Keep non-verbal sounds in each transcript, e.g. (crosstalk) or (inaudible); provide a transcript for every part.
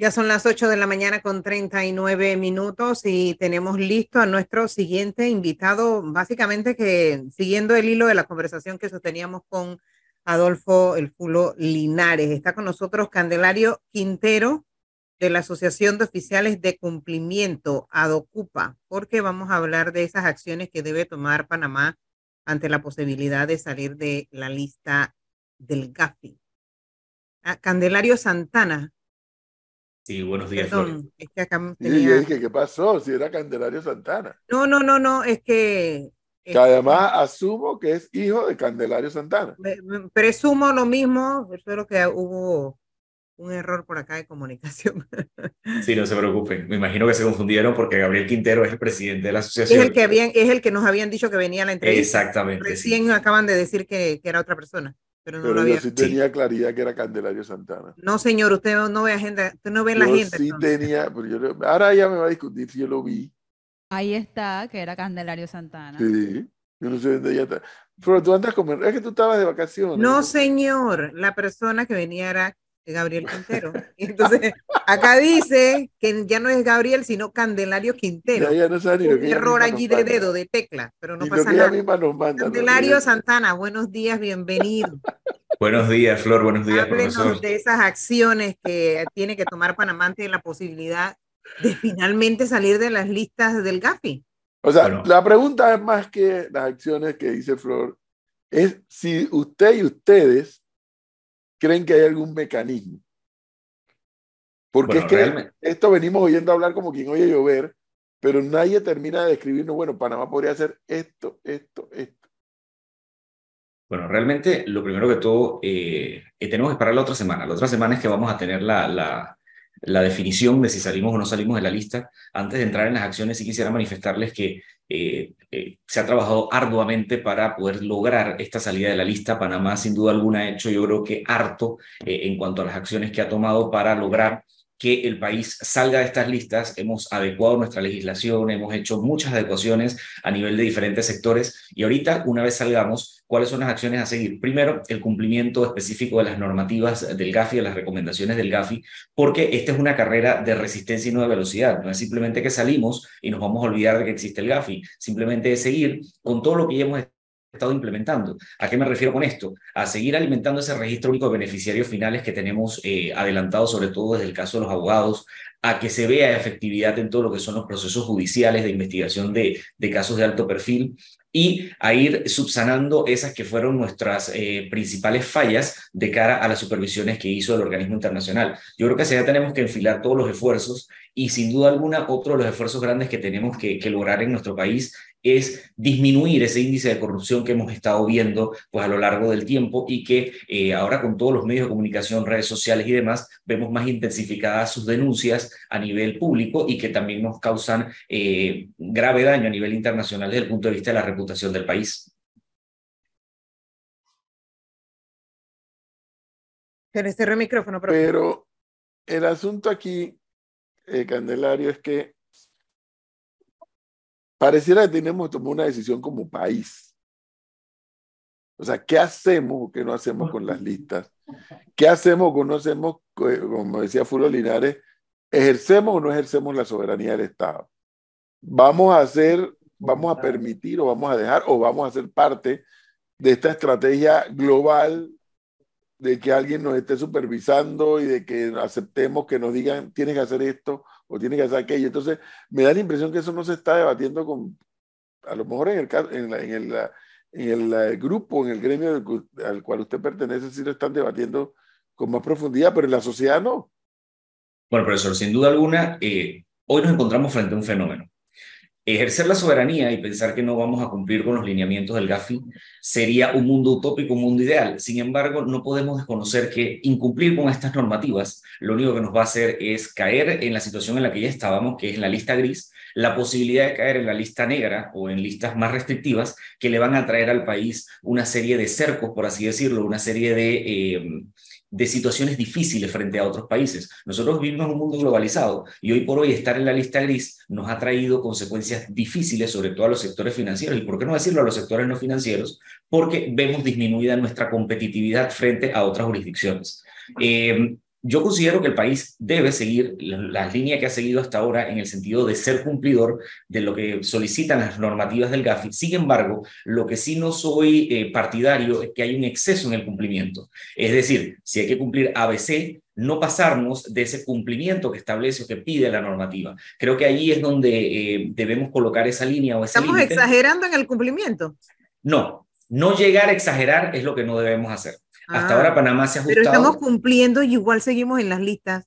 Ya son las 8 de la mañana con 39 minutos y tenemos listo a nuestro siguiente invitado, básicamente que siguiendo el hilo de la conversación que sosteníamos con Adolfo El Fulo Linares. Está con nosotros Candelario Quintero de la Asociación de Oficiales de Cumplimiento, ADOCUPA, porque vamos a hablar de esas acciones que debe tomar Panamá ante la posibilidad de salir de la lista del GAFI. Ah, Candelario Santana, Sí, buenos días. Perdón, es que acá tenía... Y yo dije, ¿qué pasó? Si era Candelario Santana. No, no, no, no, es que... Que además asumo que es hijo de Candelario Santana. Presumo lo mismo, espero que hubo un error por acá de comunicación. (laughs) Sí, no se preocupen. Me imagino que se confundieron porque Gabriel Quintero es el presidente de la asociación. Es el que, habían, es el que nos habían dicho que venía a la entrevista. Exactamente. Recién acaban de decir que, que, era otra persona. Pero, no pero lo yo sí tenía claridad que era Candelario Santana. No, señor, usted no ve agenda, usted no ve la agenda. Sí tenía, pero yo, ahora ya me va a discutir si yo lo vi. Ahí está, que era Candelario Santana. Sí, yo no sé dónde ya está. Pero tú andas como, es que tú estabas de vacaciones. No, señor, la persona que venía era Gabriel Quintero. (laughs) Entonces, acá dice que ya no es Gabriel, sino Candelario Quintero. Ya, no sabe ni Un error allí de dedo, de tecla, pero no pasa nada. Candelario Santana, buenos días, bienvenido. Buenos días, Flor, buenos días, Háblenos profesor. de esas acciones que tiene que tomar Panamá ante la posibilidad de finalmente salir de las listas del GAFI. O sea, la pregunta es más que las acciones que dice Flor, es si usted y ustedes creen que hay algún mecanismo. Porque es que esto venimos oyendo hablar como quien oye llover, pero nadie termina de describirnos, bueno, Panamá podría hacer esto, esto, esto. Bueno, realmente lo primero que todo, eh, tenemos que esperar la otra semana. La otra semana es que vamos a tener la, la, la definición de si salimos o no salimos de la lista. Antes de entrar en las acciones, sí quisiera manifestarles que eh, eh, se ha trabajado arduamente para poder lograr esta salida de la lista. Panamá, sin duda alguna, ha hecho, yo creo que harto eh, en cuanto a las acciones que ha tomado para lograr que el país salga de estas listas. Hemos adecuado nuestra legislación, hemos hecho muchas adecuaciones a nivel de diferentes sectores y ahorita, una vez salgamos, ¿cuáles son las acciones a seguir? Primero, el cumplimiento específico de las normativas del GAFI, de las recomendaciones del GAFI, porque esta es una carrera de resistencia y no de velocidad. No es simplemente que salimos y nos vamos a olvidar de que existe el GAFI, simplemente es seguir con todo lo que ya hemos estado implementando. ¿A qué me refiero con esto? A seguir alimentando ese registro único de beneficiarios finales que tenemos eh, adelantado, sobre todo desde el caso de los abogados, a que se vea efectividad en todo lo que son los procesos judiciales de investigación de, casos de alto perfil y a ir subsanando esas que fueron nuestras eh, principales fallas de cara a las supervisiones que hizo el organismo internacional. Yo creo que ya tenemos que enfilar todos los esfuerzos y sin duda alguna otro de los esfuerzos grandes que tenemos que, que lograr en nuestro país es disminuir ese índice de corrupción que hemos estado viendo pues, a lo largo del tiempo y que eh, ahora con todos los medios de comunicación, redes sociales y demás, vemos más intensificadas sus denuncias a nivel público y que también nos causan eh, grave daño a nivel internacional desde el punto de vista de la reputación del país. el micrófono, Pero el asunto aquí, eh, Candelario, es que pareciera que tenemos que tomar una decisión como país. O sea, ¿qué hacemos o qué no hacemos con las listas? ¿Qué hacemos o no hacemos, como decía Fulo Linares, ejercemos o no ejercemos la soberanía del Estado? ¿Vamos a hacer, vamos a permitir o vamos a dejar o vamos a ser parte de esta estrategia global de que alguien nos esté supervisando y de que aceptemos que nos digan tienes que hacer esto o tienes que hacer aquello. Entonces, me da la impresión que eso no se está debatiendo con, a lo mejor en el, en, en el, en el grupo, en el gremio al cual usted pertenece, sí lo están debatiendo con más profundidad, pero en la sociedad no. Bueno, profesor, sin duda alguna, eh, hoy nos encontramos frente a un fenómeno. Ejercer la soberanía y pensar que no vamos a cumplir con los lineamientos del GAFI sería un mundo utópico, un mundo ideal. Sin embargo, no podemos desconocer que incumplir con estas normativas lo único que nos va a hacer es caer en la situación en la que ya estábamos, que es la lista gris, la posibilidad de caer en la lista negra o en listas más restrictivas que le van a traer al país una serie de cercos, por así decirlo, una serie de... Eh, de situaciones difíciles frente a otros países. Nosotros vivimos en un mundo globalizado y hoy por hoy estar en la lista gris nos ha traído consecuencias difíciles, sobre todo a los sectores financieros. ¿Y por qué no decirlo a los sectores no financieros? Porque vemos disminuida nuestra competitividad frente a otras jurisdicciones. Eh, yo considero que el país debe seguir la, línea que ha seguido hasta ahora en el sentido de ser cumplidor de lo que solicitan las normativas del GAFI. Sin embargo, lo que sí no soy eh, partidario es que hay un exceso en el cumplimiento. Es decir, si hay que cumplir ABC, no pasarnos de ese cumplimiento que establece o que pide la normativa. Creo que ahí es donde eh, debemos colocar esa línea o ese ¿Estamos exagerando en el cumplimiento? No, no llegar a exagerar es lo que no debemos hacer. Hasta ahora ah, Panamá se ha ajustado. Pero estamos cumpliendo y igual seguimos en las listas.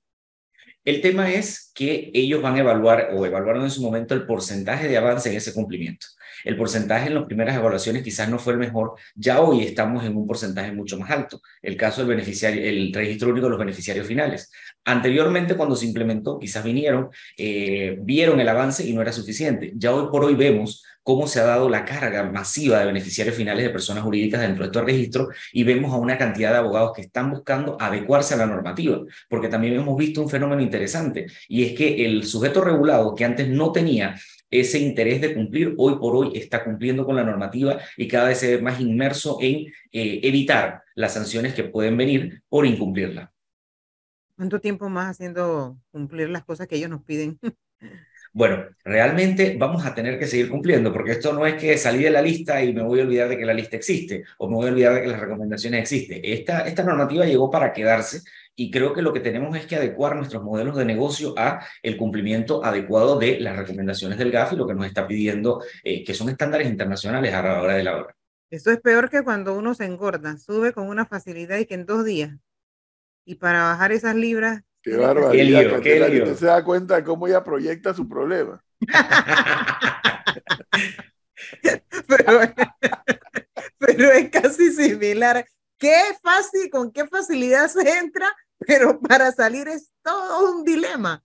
El tema es que ellos van a evaluar o evaluaron en su momento el porcentaje de avance en ese cumplimiento. El porcentaje en las primeras evaluaciones quizás no fue el mejor, ya hoy estamos en un porcentaje mucho más alto. El caso del beneficiario, el registro único de los beneficiarios finales. Anteriormente, cuando se implementó, quizás vinieron, eh, vieron el avance y no era suficiente. Ya hoy por hoy vemos cómo se ha dado la carga masiva de beneficiarios finales de personas jurídicas dentro de estos registros y vemos a una cantidad de abogados que están buscando adecuarse a la normativa, porque también hemos visto un fenómeno interesante y es que el sujeto regulado que antes no tenía ese interés de cumplir, hoy por hoy está cumpliendo con la normativa y cada vez se ve más inmerso en eh, evitar las sanciones que pueden venir por incumplirla. ¿Cuánto tiempo más haciendo cumplir las cosas que ellos nos piden? (laughs) Bueno, realmente vamos a tener que seguir cumpliendo, porque esto no es que salí de la lista y me voy a olvidar de que la lista existe, o me voy a olvidar de que las recomendaciones existen. Esta, normativa llegó para quedarse y creo que lo que tenemos es que adecuar nuestros modelos de negocio a el cumplimiento adecuado de las recomendaciones del GAF y lo que nos está pidiendo, eh, que son estándares internacionales a la hora de la hora. Esto es peor que cuando uno se engorda, sube con una facilidad y que en dos días. Y para bajar esas libras Qué barbaridad. Qué lío, se da cuenta de cómo ella proyecta su problema. (laughs) pero, es casi similar. Qué fácil, con qué facilidad se entra, pero para salir es todo un dilema.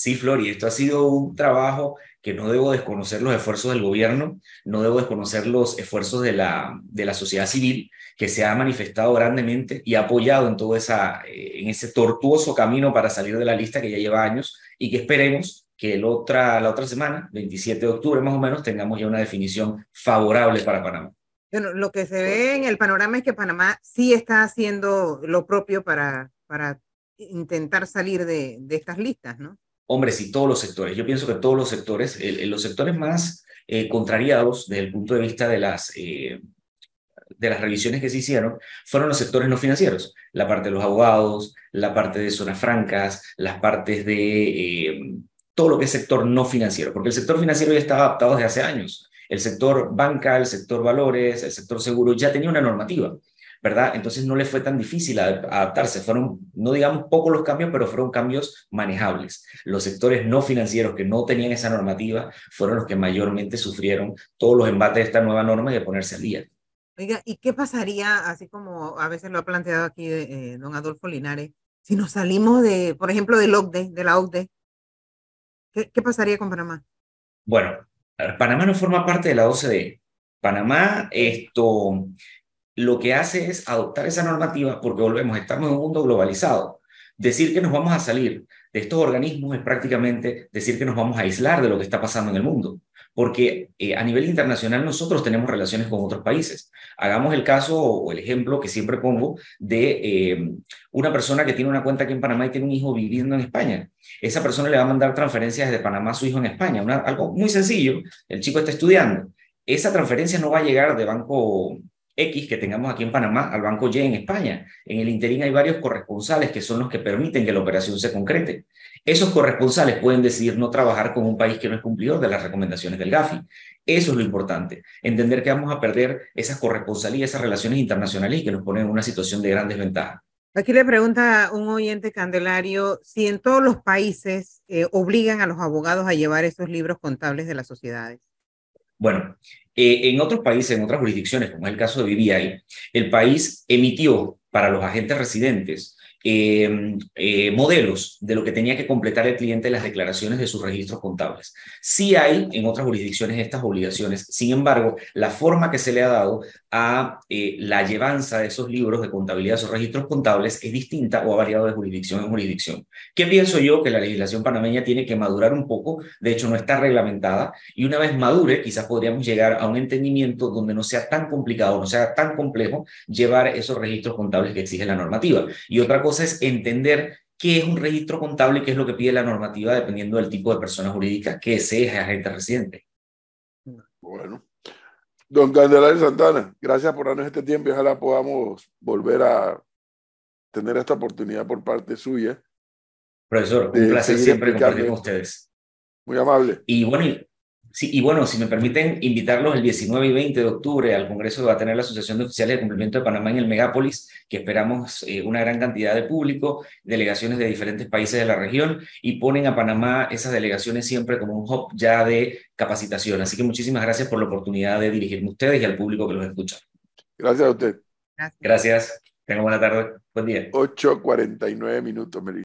Sí, Flori, esto ha sido un trabajo que no debo desconocer los esfuerzos del gobierno, no debo desconocer los esfuerzos de la, de la sociedad civil, que se ha manifestado grandemente y ha apoyado en todo esa, eh, en ese tortuoso camino para salir de la lista que ya lleva años y que esperemos que el otra, la otra semana, 27 de octubre más o menos, tengamos ya una definición favorable para Panamá. Bueno, lo que se ve en el panorama es que Panamá sí está haciendo lo propio para, para intentar salir de, de estas listas, ¿no? Hombre, sí, todos los sectores. Yo pienso que todos los sectores, los sectores más eh, contrariados desde el punto de vista de las, eh, de las revisiones que se hicieron, fueron los sectores no financieros. La parte de los abogados, la parte de zonas francas, las partes de eh, todo lo que es sector no financiero, porque el sector financiero ya estaba adaptado desde hace años. El sector banca, el sector valores, el sector seguro ya tenía una normativa. ¿Verdad? Entonces no le fue tan difícil adaptarse. Fueron, no digamos pocos los cambios, pero fueron cambios manejables. Los sectores no financieros que no tenían esa normativa fueron los que mayormente sufrieron todos los embates de esta nueva norma y de ponerse al día. Oiga, ¿y qué pasaría, así como a veces lo ha planteado aquí eh, don Adolfo Linares, si nos salimos de, por ejemplo, del OCDE, de la OCDE? ¿Qué, qué pasaría con Panamá? Bueno, Panamá no forma parte de la OCDE. Panamá, esto, lo que hace es adoptar esa normativa porque volvemos, estamos en un mundo globalizado. Decir que nos vamos a salir de estos organismos es prácticamente decir que nos vamos a aislar de lo que está pasando en el mundo, porque eh, a nivel internacional nosotros tenemos relaciones con otros países. Hagamos el caso o el ejemplo que siempre pongo de eh, una persona que tiene una cuenta aquí en Panamá y tiene un hijo viviendo en España. Esa persona le va a mandar transferencias desde Panamá a su hijo en España, algo muy sencillo. El chico está estudiando. Esa transferencia no va a llegar de banco X que tengamos aquí en Panamá al Banco Y en España. En el interín hay varios corresponsales que son los que permiten que la operación se concrete. Esos corresponsales pueden decidir no trabajar con un país que no es cumplidor de las recomendaciones del GAFI. Eso es lo importante, entender que vamos a perder esas corresponsalías, esas relaciones internacionales que nos ponen en una situación de gran desventaja. Aquí le pregunta un oyente Candelario si en todos los países eh, obligan a los abogados a llevar esos libros contables de las sociedades. Bueno, eh, en otros países, en otras jurisdicciones, como es el caso de BBI, el país emitió para los agentes residentes Em, eh, modelos de lo que tenía que completar el cliente en las declaraciones de sus registros contables. Sí hay en otras jurisdicciones estas obligaciones, sin embargo, la forma que se le ha dado a eh, la llevanza de esos libros de contabilidad, esos registros contables, es distinta o ha variado de jurisdicción en jurisdicción. ¿Qué pienso yo? Que la legislación panameña tiene que madurar un poco, de hecho no está reglamentada, y una vez madure, quizás podríamos llegar a un entendimiento donde no sea tan complicado, no sea tan complejo llevar esos registros contables que exige la normativa. Y otra cosa cosa es entender qué es un registro contable y qué es lo que pide la normativa dependiendo del tipo de persona jurídica que sea agente residente. Bueno. Don Candelario Santana, gracias por darnos este tiempo y ojalá podamos volver a tener esta oportunidad por parte suya. Profesor, un placer siempre compartir con ustedes. Muy amable. Y bueno, Sí, y bueno, si me permiten invitarlos el 19 y 20 de octubre al Congreso que va a tener la Asociación de Oficiales de Cumplimiento de Panamá en el Megápolis, que esperamos eh, una gran cantidad de público, delegaciones de diferentes países de la región y ponen a Panamá esas delegaciones siempre como un hub ya de capacitación. Así que muchísimas gracias por la oportunidad de dirigirme a ustedes y al público que los escucha. Gracias a usted. Gracias. Tengan buena tarde. Buen día. 8.49 minutos, Melissa.